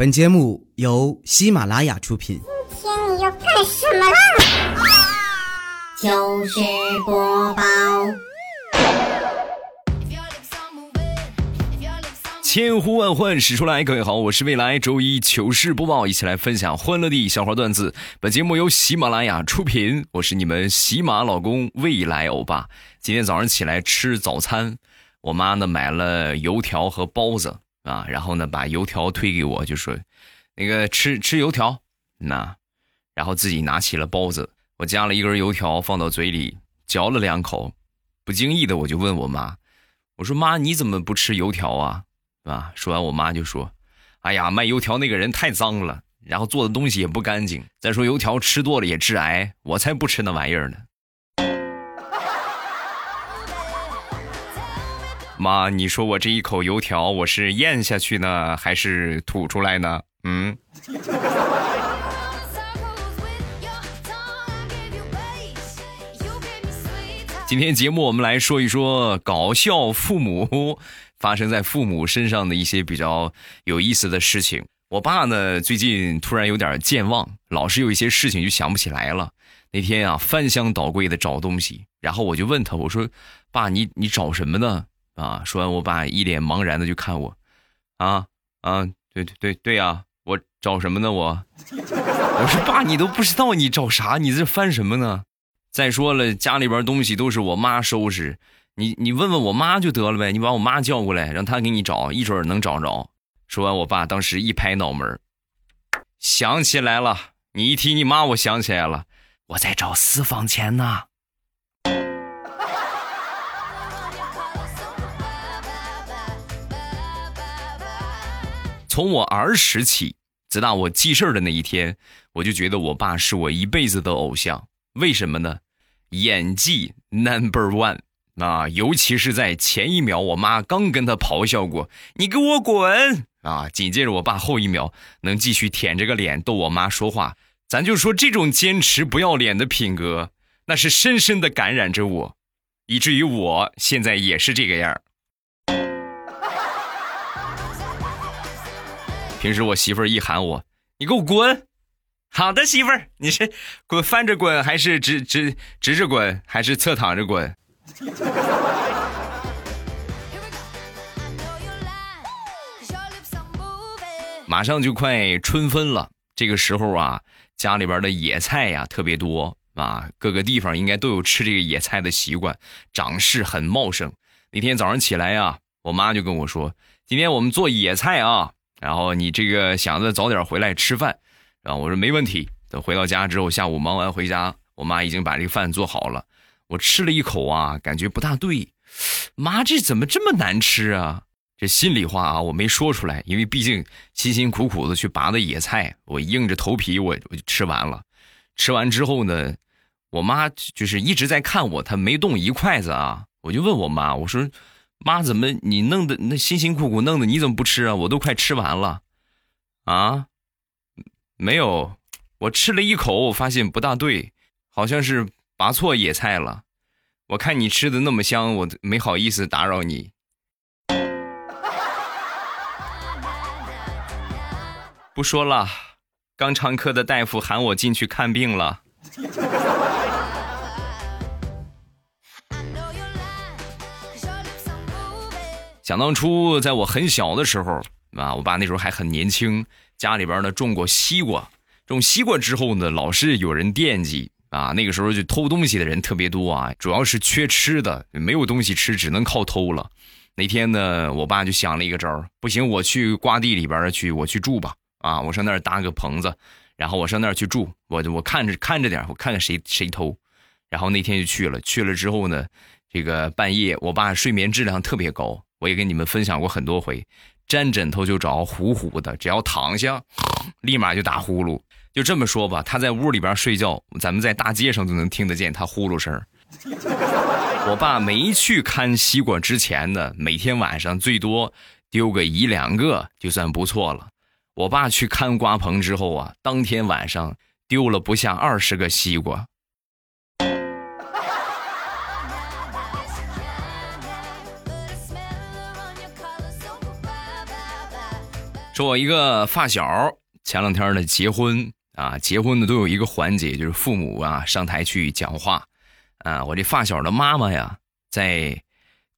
本节目由喜马拉雅出品。今天你要干什么啦？糗事播报，千呼万唤始出来，各位好，我是未来周一糗事播报，一起来分享欢乐的小花段子。本节目由喜马拉雅出品，我是你们喜马老公未来欧巴。今天早上起来吃早餐，我妈呢买了油条和包子啊，然后呢把油条推给我，就说那个吃吃油条，那然后自己拿起了包子，我夹了一根油条放到嘴里嚼了两口，不经意的我就问我妈，我说妈你怎么不吃油条啊？啊！说完，我妈就说：“哎呀，卖油条那个人太脏了，然后做的东西也不干净。再说油条吃多了也致癌，我才不吃那玩意儿呢。”妈，你说我这一口油条，我是咽下去呢，还是吐出来呢？嗯。今天节目我们来说一说搞笑父母。发生在父母身上的一些比较有意思的事情。我爸呢，最近突然有点健忘，老是有一些事情就想不起来了。那天啊，翻箱倒柜的找东西，然后我就问他，我说：“爸，你你找什么呢？”啊，说完，我爸一脸茫然的就看我，啊啊，对对对对呀，我找什么呢？我，我说爸，你都不知道你找啥，你这翻什么呢？再说了，家里边东西都是我妈收拾。你你问问我妈就得了呗，你把我妈叫过来，让她给你找，一准能找着。说完，我爸当时一拍脑门想起来了。你一提你妈，我想起来了，我在找私房钱呢。从我儿时起，直到我记事儿的那一天，我就觉得我爸是我一辈子的偶像。为什么呢？演技 number one。啊，尤其是在前一秒，我妈刚跟他咆哮过“你给我滚”啊，紧接着我爸后一秒能继续舔着个脸逗我妈说话，咱就说这种坚持不要脸的品格，那是深深的感染着我，以至于我现在也是这个样平时我媳妇儿一喊我“你给我滚”，好的，媳妇儿，你是滚翻着滚还是直直直着滚还是侧躺着滚？马上就快春分了，这个时候啊，家里边的野菜呀特别多啊，各个地方应该都有吃这个野菜的习惯，长势很茂盛。那天早上起来呀，我妈就跟我说：“今天我们做野菜啊，然后你这个想着早点回来吃饭。”然后我说没问题。等回到家之后，下午忙完回家，我妈已经把这个饭做好了。我吃了一口啊，感觉不大对，妈，这怎么这么难吃啊？这心里话啊，我没说出来，因为毕竟辛辛苦苦的去拔的野菜，我硬着头皮我我就吃完了。吃完之后呢，我妈就是一直在看我，她没动一筷子啊。我就问我妈，我说妈，怎么你弄的那辛辛苦苦弄的，你怎么不吃啊？我都快吃完了，啊，没有，我吃了一口，我发现不大对，好像是。拔错野菜了，我看你吃的那么香，我没好意思打扰你。不说了，肛肠科的大夫喊我进去看病了。想当初，在我很小的时候啊，我爸那时候还很年轻，家里边呢种过西瓜，种西瓜之后呢，老是有人惦记。啊，那个时候就偷东西的人特别多啊，主要是缺吃的，没有东西吃，只能靠偷了。那天呢，我爸就想了一个招儿，不行，我去瓜地里边去，我去住吧。啊，我上那儿搭个棚子，然后我上那儿去住，我我看着看着点，我看看谁谁偷。然后那天就去了，去了之后呢，这个半夜，我爸睡眠质量特别高，我也跟你们分享过很多回，沾枕头就着，呼呼的，只要躺下，立马就打呼噜。就这么说吧，他在屋里边睡觉，咱们在大街上都能听得见他呼噜声。我爸没去看西瓜之前呢，每天晚上最多丢个一两个就算不错了。我爸去看瓜棚之后啊，当天晚上丢了不下二十个西瓜。说我一个发小前两天呢结婚啊，结婚呢都有一个环节，就是父母啊上台去讲话啊。我这发小的妈妈呀，在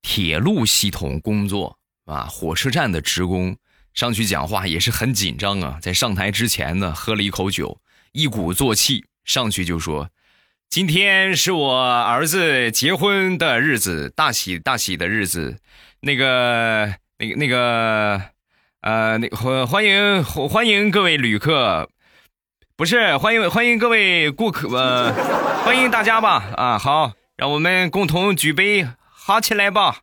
铁路系统工作啊，火车站的职工上去讲话也是很紧张啊。在上台之前呢，喝了一口酒，一鼓作气上去就说：“今天是我儿子结婚的日子，大喜大喜的日子。那个，那个，那个。”呃，那欢欢迎欢迎各位旅客，不是欢迎欢迎各位顾客，呃，欢迎大家吧。啊，好，让我们共同举杯，哈起来吧。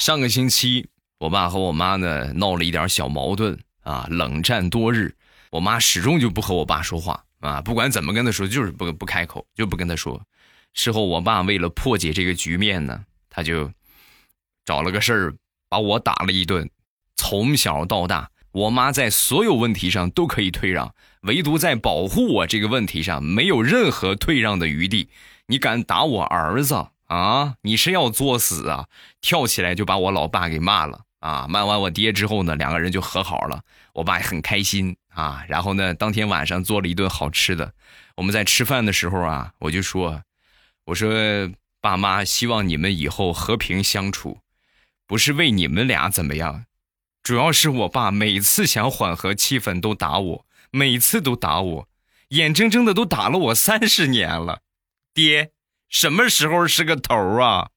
上个星期，我爸和我妈呢闹了一点小矛盾啊，冷战多日，我妈始终就不和我爸说话啊，不管怎么跟他说，就是不不开口，就不跟他说。事后，我爸为了破解这个局面呢，他就找了个事儿把我打了一顿。从小到大，我妈在所有问题上都可以退让，唯独在保护我这个问题上没有任何退让的余地。你敢打我儿子啊？你是要作死啊？跳起来就把我老爸给骂了啊！骂完我爹之后呢，两个人就和好了。我爸也很开心啊。然后呢，当天晚上做了一顿好吃的。我们在吃饭的时候啊，我就说。我说，爸妈希望你们以后和平相处，不是为你们俩怎么样，主要是我爸每次想缓和气氛都打我，每次都打我，眼睁睁的都打了我三十年了，爹，什么时候是个头啊？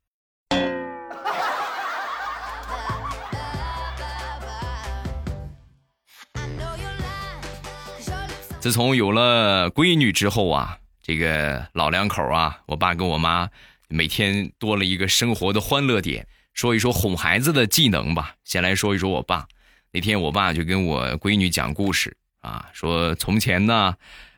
自从有了闺女之后啊。这个老两口啊，我爸跟我妈每天多了一个生活的欢乐点。说一说哄孩子的技能吧。先来说一说我爸。那天我爸就跟我闺女讲故事啊，说从前呢，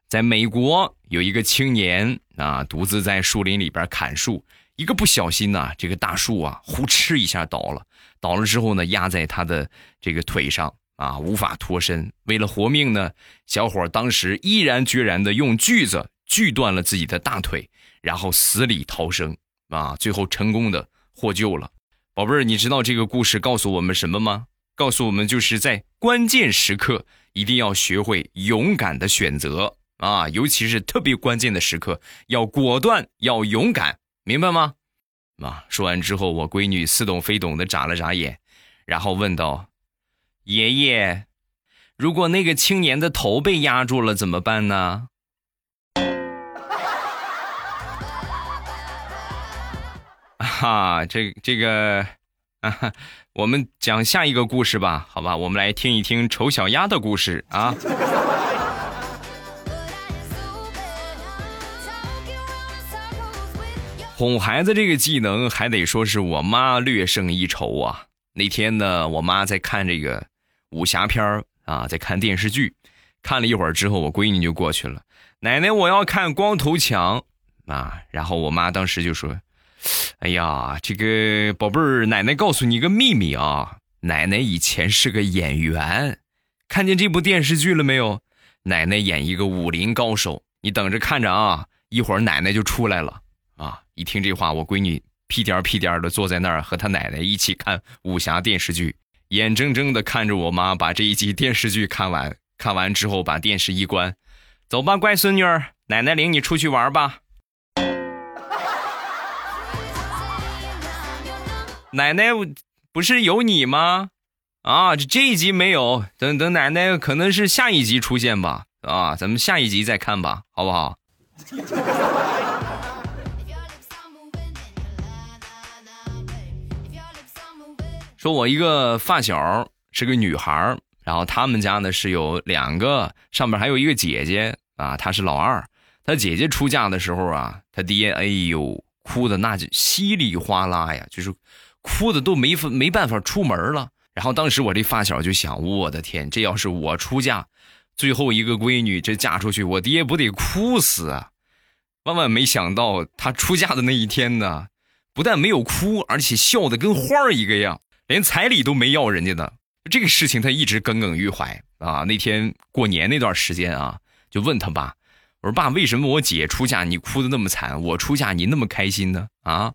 在美国有一个青年啊，独自在树林里边砍树，一个不小心呢，这个大树啊，呼哧一下倒了。倒了之后呢，压在他的这个腿上啊，无法脱身。为了活命呢，小伙当时毅然决然的用锯子。锯断了自己的大腿，然后死里逃生啊！最后成功的获救了。宝贝儿，你知道这个故事告诉我们什么吗？告诉我们就是在关键时刻一定要学会勇敢的选择啊！尤其是特别关键的时刻，要果断，要勇敢，明白吗？啊！说完之后，我闺女似懂非懂的眨了眨眼，然后问道：“爷爷，如果那个青年的头被压住了怎么办呢？”哈，这这个，啊，我们讲下一个故事吧，好吧，我们来听一听丑小鸭的故事啊。哄孩子这个技能还得说是我妈略胜一筹啊。那天呢，我妈在看这个武侠片啊，在看电视剧，看了一会儿之后，我闺女就过去了，奶奶，我要看光头强啊。然后我妈当时就说。哎呀，这个宝贝儿，奶奶告诉你一个秘密啊！奶奶以前是个演员，看见这部电视剧了没有？奶奶演一个武林高手，你等着看着啊！一会儿奶奶就出来了啊！一听这话，我闺女屁颠屁颠的坐在那儿，和她奶奶一起看武侠电视剧，眼睁睁的看着我妈把这一集电视剧看完。看完之后，把电视一关，走吧，乖孙女儿，奶奶领你出去玩吧。奶奶，不是有你吗？啊，这这一集没有，等等，奶奶可能是下一集出现吧。啊，咱们下一集再看吧，好不好？说，我一个发小是个女孩然后他们家呢是有两个，上面还有一个姐姐啊，她是老二。她姐姐出嫁的时候啊，她爹哎呦哭的那就稀里哗啦呀，就是。哭的都没法没办法出门了，然后当时我这发小就想，我的天，这要是我出嫁，最后一个闺女这嫁出去，我爹不得哭死啊！万万没想到，他出嫁的那一天呢，不但没有哭，而且笑的跟花儿一个样，连彩礼都没要人家的。这个事情他一直耿耿于怀啊。那天过年那段时间啊，就问他爸：“我说爸，为什么我姐出嫁你哭的那么惨，我出嫁你那么开心呢？啊？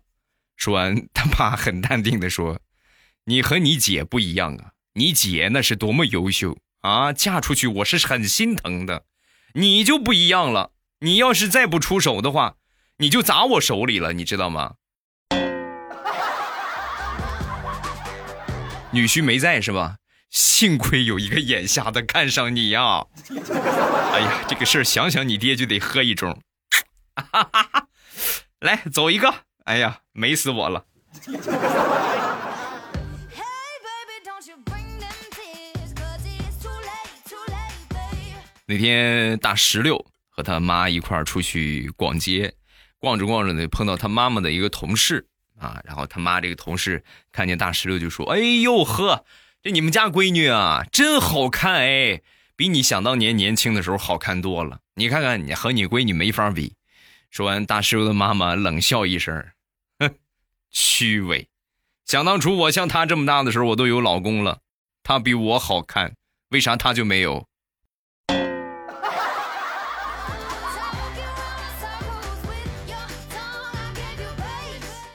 说完，他爸很淡定的说：“ 你和你姐不一样啊，你姐那是多么优秀啊，嫁出去我是很心疼的，你就不一样了。你要是再不出手的话，你就砸我手里了，你知道吗？”女婿没在是吧？幸亏有一个眼瞎的看上你呀！哎呀，这个事儿想想你爹就得喝一盅。来，走一个。哎呀，美死我了！那天大石榴和他妈一块儿出去逛街，逛着逛着呢，碰到他妈妈的一个同事啊，然后他妈这个同事看见大石榴就说：“哎呦呵，这你们家闺女啊，真好看哎，比你想当年年轻的时候好看多了。你看看你和你闺女没法比。”说完，大石榴的妈妈冷笑一声。虚伪，想当初我像她这么大的时候，我都有老公了，她比我好看，为啥她就没有？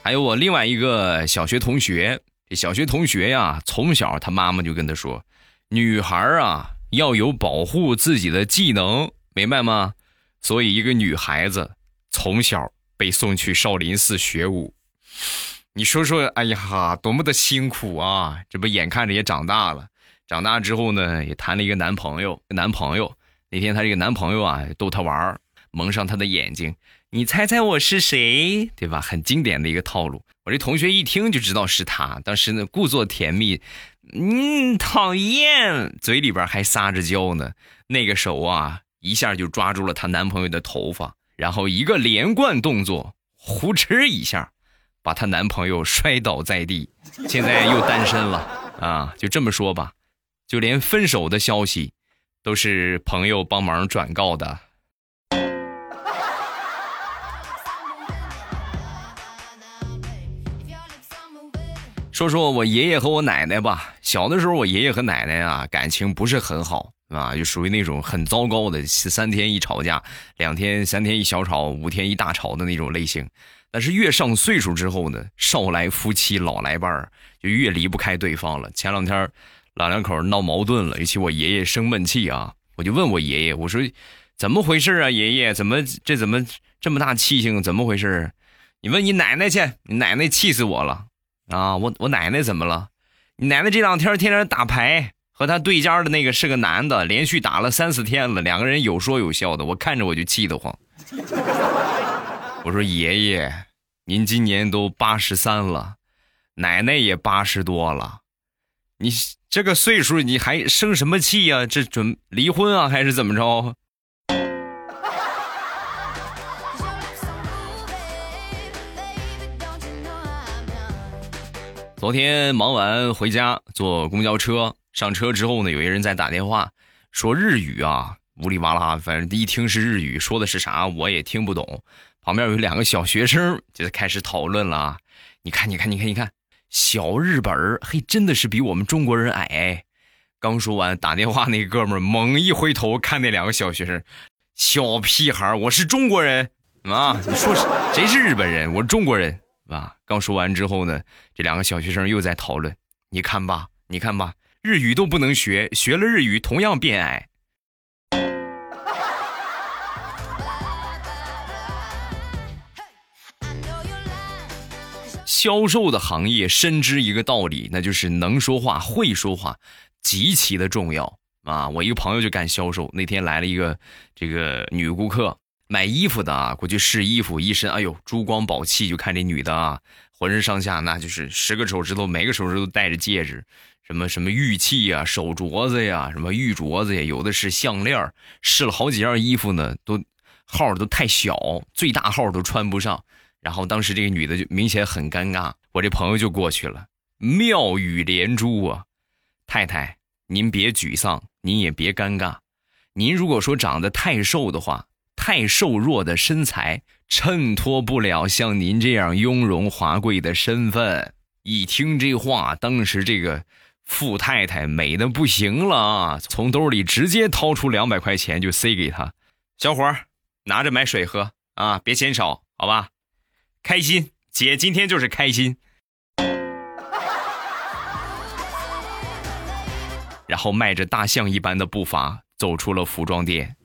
还有我另外一个小学同学，这小学同学呀，从小他妈妈就跟他说，女孩啊要有保护自己的技能，明白吗？所以一个女孩子从小被送去少林寺学武。你说说，哎呀，多么的辛苦啊！这不眼看着也长大了，长大之后呢，也谈了一个男朋友。男朋友那天，她这个男朋友啊，逗她玩蒙上她的眼睛，你猜猜我是谁？对吧？很经典的一个套路。我这同学一听就知道是他，当时呢，故作甜蜜，嗯，讨厌，嘴里边还撒着娇呢。那个手啊，一下就抓住了她男朋友的头发，然后一个连贯动作，呼哧一下。把她男朋友摔倒在地，现在又单身了啊！就这么说吧，就连分手的消息都是朋友帮忙转告的。说说我爷爷和我奶奶吧。小的时候，我爷爷和奶奶啊感情不是很好啊，就属于那种很糟糕的，三天一吵架，两天三天一小吵，五天一大吵的那种类型。但是越上岁数之后呢，少来夫妻老来伴儿，就越离不开对方了。前两天老两口闹矛盾了，尤其我爷爷生闷气啊，我就问我爷爷，我说怎么回事啊？爷爷怎么这怎么这么大气性？怎么回事？你问你奶奶去，你奶奶气死我了啊！我我奶奶怎么了？你奶奶这两天天天打牌，和他对家的那个是个男的，连续打了三四天了，两个人有说有笑的，我看着我就气得慌。我说爷爷，您今年都八十三了，奶奶也八十多了，你这个岁数你还生什么气呀？这准离婚啊，还是怎么着？昨天忙完回家，坐公交车，上车之后呢，有一人在打电话，说日语啊，呜里哇啦，反正一听是日语，说的是啥我也听不懂。旁边有两个小学生，就开始讨论了啊！你看，你看，你看，你看，小日本儿，嘿，真的是比我们中国人矮。刚说完，打电话那哥们儿猛一回头看那两个小学生，小屁孩我是中国人啊！你说谁是日本人？我是中国人啊！刚说完之后呢，这两个小学生又在讨论，你看吧，你看吧，日语都不能学，学了日语同样变矮。销售的行业深知一个道理，那就是能说话、会说话极其的重要啊！我一个朋友就干销售，那天来了一个这个女顾客买衣服的啊，过去试衣服，一身哎呦珠光宝气，就看这女的啊，浑身上下那就是十个手指头，每个手指头戴着戒指，什么什么玉器呀、手镯子呀、什么玉镯子呀，有的是项链试了好几件衣服呢，都号都太小，最大号都穿不上。然后当时这个女的就明显很尴尬，我这朋友就过去了，妙语连珠啊，太太您别沮丧，您也别尴尬，您如果说长得太瘦的话，太瘦弱的身材衬托不了像您这样雍容华贵的身份。一听这话，当时这个富太太美的不行了啊，从兜里直接掏出两百块钱就塞给他，小伙儿，拿着买水喝啊，别嫌少，好吧？开心，姐今天就是开心。然后迈着大象一般的步伐走出了服装店。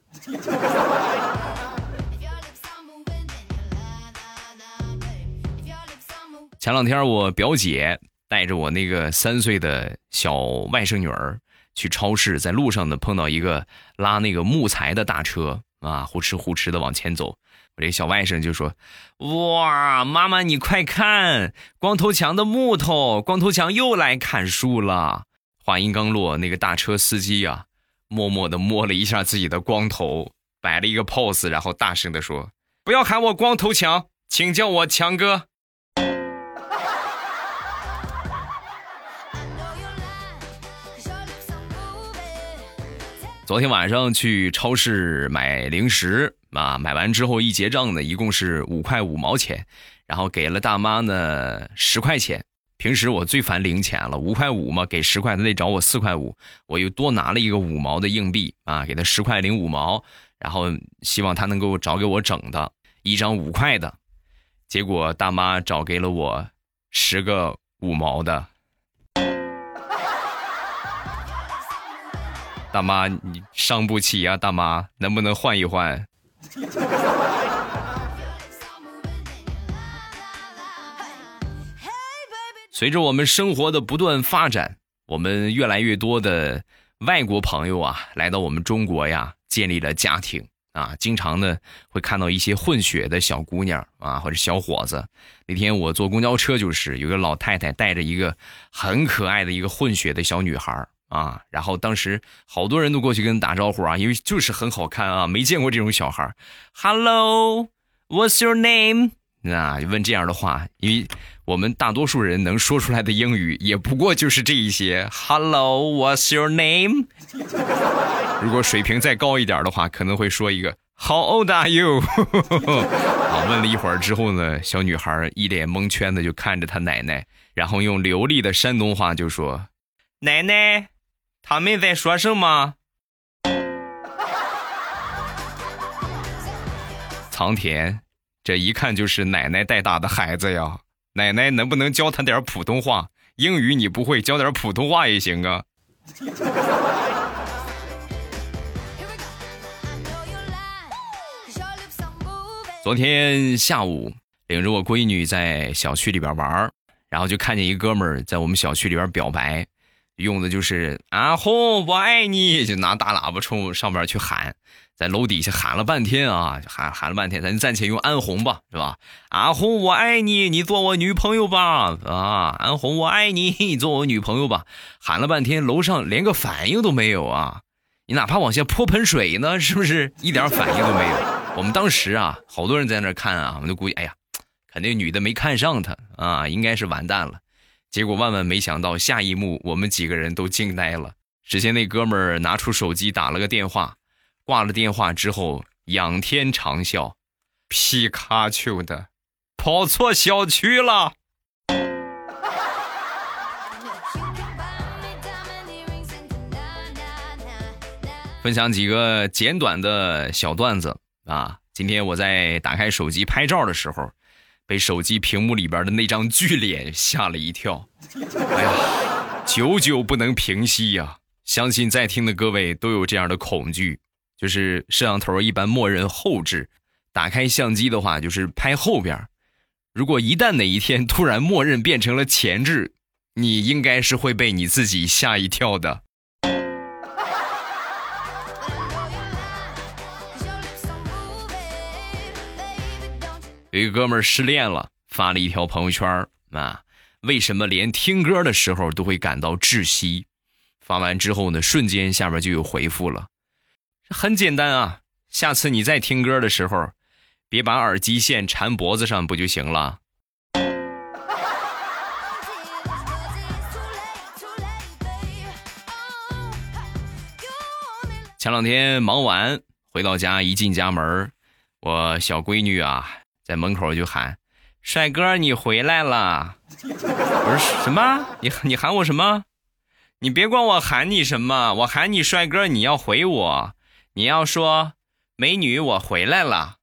前两天我表姐带着我那个三岁的小外甥女儿去超市，在路上呢碰到一个拉那个木材的大车啊，呼哧呼哧的往前走。我这小外甥就说：“哇，妈妈你快看，光头强的木头，光头强又来砍树了。”话音刚落，那个大车司机啊，默默的摸了一下自己的光头，摆了一个 pose，然后大声的说：“不要喊我光头强，请叫我强哥。”昨天晚上去超市买零食啊，买完之后一结账呢，一共是五块五毛钱，然后给了大妈呢十块钱。平时我最烦零钱了，五块五嘛，给十块，他得找我四块五，我又多拿了一个五毛的硬币啊，给他十块零五毛，然后希望他能够找给我整的一张五块的，结果大妈找给了我十个五毛的。大妈，你伤不起呀，大妈，能不能换一换？随着我们生活的不断发展，我们越来越多的外国朋友啊，来到我们中国呀，建立了家庭啊，经常呢会看到一些混血的小姑娘啊，或者小伙子。那天我坐公交车，就是有个老太太带着一个很可爱的一个混血的小女孩。啊，然后当时好多人都过去跟打招呼啊，因为就是很好看啊，没见过这种小孩 Hello，What's your name？啊，问这样的话，因为我们大多数人能说出来的英语也不过就是这一些。Hello，What's your name？如果水平再高一点的话，可能会说一个 How old are you？啊，问了一会儿之后呢，小女孩一脸蒙圈的就看着她奶奶，然后用流利的山东话就说：“奶奶。”他们在说什么？苍天，这一看就是奶奶带大的孩子呀！奶奶能不能教他点普通话？英语你不会，教点普通话也行啊。昨天下午，领着我闺女在小区里边玩，然后就看见一哥们儿在我们小区里边表白。用的就是阿红，我爱你，就拿大喇叭冲上边去喊，在楼底下喊了半天啊，喊喊了半天，咱暂且用安红吧，是吧？阿红，我爱你，你做我女朋友吧，啊，安红，我爱你，你做我女朋友吧，喊了半天，楼上连个反应都没有啊！你哪怕往下泼盆水呢，是不是一点反应都没有？我们当时啊，好多人在那看啊，我们就估计，哎呀，肯定女的没看上他啊，应该是完蛋了。结果万万没想到，下一幕我们几个人都惊呆了。只见那哥们儿拿出手机打了个电话，挂了电话之后仰天长啸：“皮卡丘的，跑错小区了。”分享几个简短的小段子啊！今天我在打开手机拍照的时候。被手机屏幕里边的那张巨脸吓了一跳，哎呀，久久不能平息呀！相信在听的各位都有这样的恐惧，就是摄像头一般默认后置，打开相机的话就是拍后边，如果一旦哪一天突然默认变成了前置，你应该是会被你自己吓一跳的。有一哥们儿失恋了，发了一条朋友圈啊，为什么连听歌的时候都会感到窒息？发完之后呢，瞬间下面就有回复了，很简单啊，下次你再听歌的时候，别把耳机线缠脖子上不就行了？前两天忙完回到家，一进家门，我小闺女啊。在门口就喊：“帅哥，你回来了！”我说：“什么？你你喊我什么？你别管我喊你什么，我喊你帅哥，你要回我，你要说美女，我回来了。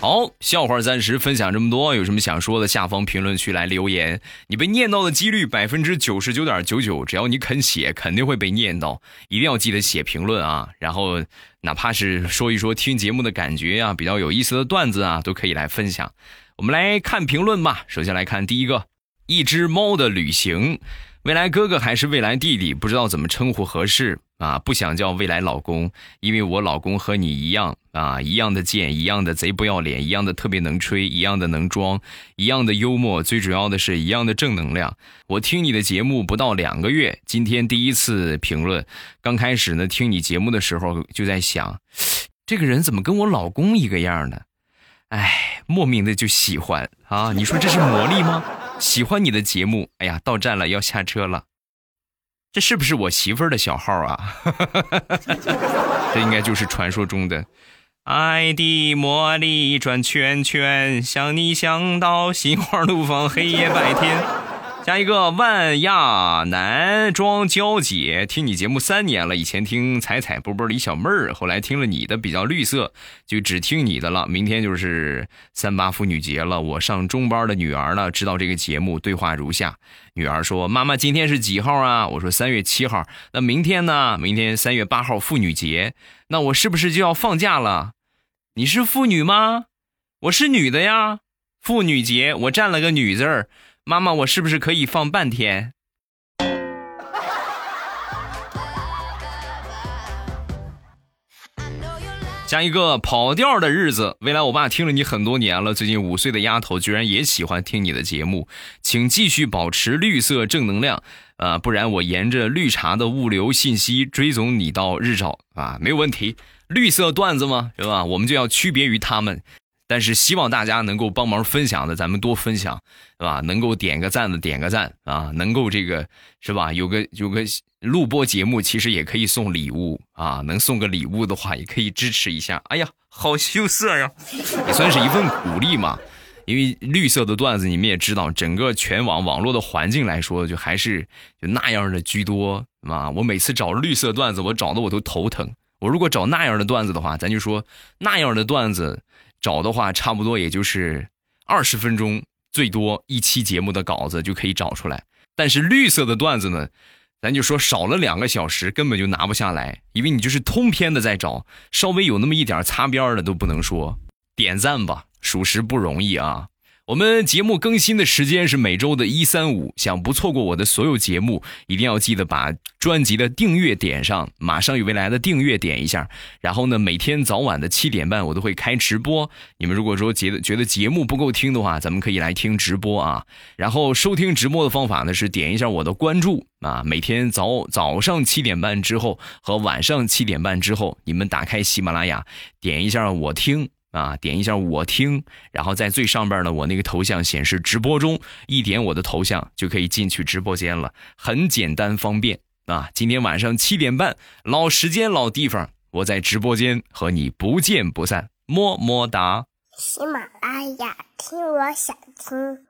好，笑话暂时分享这么多，有什么想说的，下方评论区来留言。你被念到的几率百分之九十九点九九，只要你肯写，肯定会被念到。一定要记得写评论啊，然后哪怕是说一说听节目的感觉啊，比较有意思的段子啊，都可以来分享。我们来看评论吧。首先来看第一个，一只猫的旅行。未来哥哥还是未来弟弟，不知道怎么称呼合适啊！不想叫未来老公，因为我老公和你一样啊，一样的贱，一样的贼不要脸，一样的特别能吹，一样的能装，一样的幽默，最主要的是一样的正能量。我听你的节目不到两个月，今天第一次评论。刚开始呢，听你节目的时候就在想，这个人怎么跟我老公一个样呢？哎，莫名的就喜欢啊！你说这是魔力吗？喜欢你的节目，哎呀，到站了要下车了，这是不是我媳妇儿的小号啊？这应该就是传说中的爱的魔力转圈圈，想你想到心花怒放，黑夜白天。下一个万亚男装娇姐，听你节目三年了，以前听彩彩波波李小妹儿，后来听了你的比较绿色，就只听你的了。明天就是三八妇女节了，我上中班的女儿呢知道这个节目，对话如下：女儿说：“妈妈，今天是几号啊？”我说：“三月七号。”那明天呢？明天三月八号妇女节，那我是不是就要放假了？你是妇女吗？我是女的呀。妇女节，我占了个女字儿。妈妈，我是不是可以放半天？加一个跑调的日子。未来，我爸听了你很多年了，最近五岁的丫头居然也喜欢听你的节目，请继续保持绿色正能量啊！不然我沿着绿茶的物流信息追踪你到日照啊，没有问题。绿色段子吗？是吧？我们就要区别于他们。但是希望大家能够帮忙分享的，咱们多分享，是吧？能够点个赞的点个赞啊，能够这个是吧？有个有个录播节目，其实也可以送礼物啊，能送个礼物的话，也可以支持一下。哎呀，好羞涩呀，也算是一份鼓励嘛。因为绿色的段子，你们也知道，整个全网网络的环境来说，就还是就那样的居多啊。我每次找绿色段子，我找的我都头疼。我如果找那样的段子的话，咱就说那样的段子。找的话，差不多也就是二十分钟，最多一期节目的稿子就可以找出来。但是绿色的段子呢，咱就说少了两个小时，根本就拿不下来，因为你就是通篇的在找，稍微有那么一点擦边的都不能说。点赞吧，属实不容易啊。我们节目更新的时间是每周的一三五，想不错过我的所有节目，一定要记得把专辑的订阅点上，马上与未来的订阅点一下。然后呢，每天早晚的七点半我都会开直播，你们如果说觉得觉得节目不够听的话，咱们可以来听直播啊。然后收听直播的方法呢是点一下我的关注啊，每天早早上七点半之后和晚上七点半之后，你们打开喜马拉雅，点一下我听。啊，点一下我听，然后在最上边呢，我那个头像显示直播中，一点我的头像就可以进去直播间了，很简单方便啊。今天晚上七点半，老时间老地方，我在直播间和你不见不散，么么哒。喜马拉雅听，我想听。